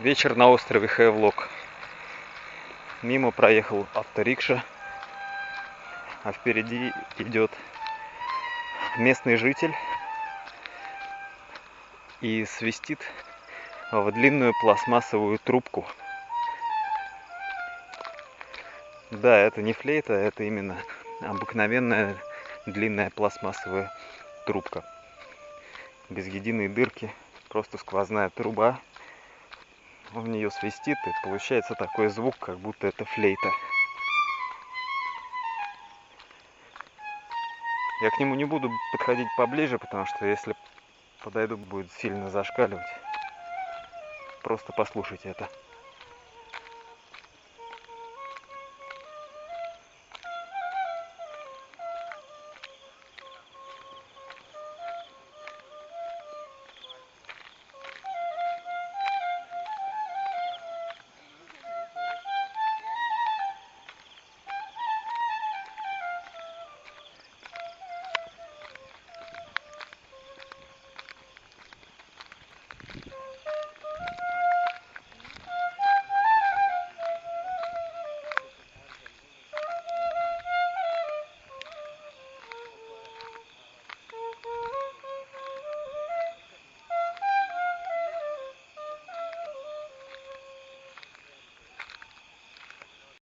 Вечер на острове Хевлок. Мимо проехал авторикша, а впереди идет местный житель и свистит в длинную пластмассовую трубку. Да, это не флейта, это именно обыкновенная длинная пластмассовая трубка. Без единой дырки, просто сквозная труба. Он в нее свистит, и получается такой звук, как будто это флейта. Я к нему не буду подходить поближе, потому что если подойду, будет сильно зашкаливать. Просто послушайте это.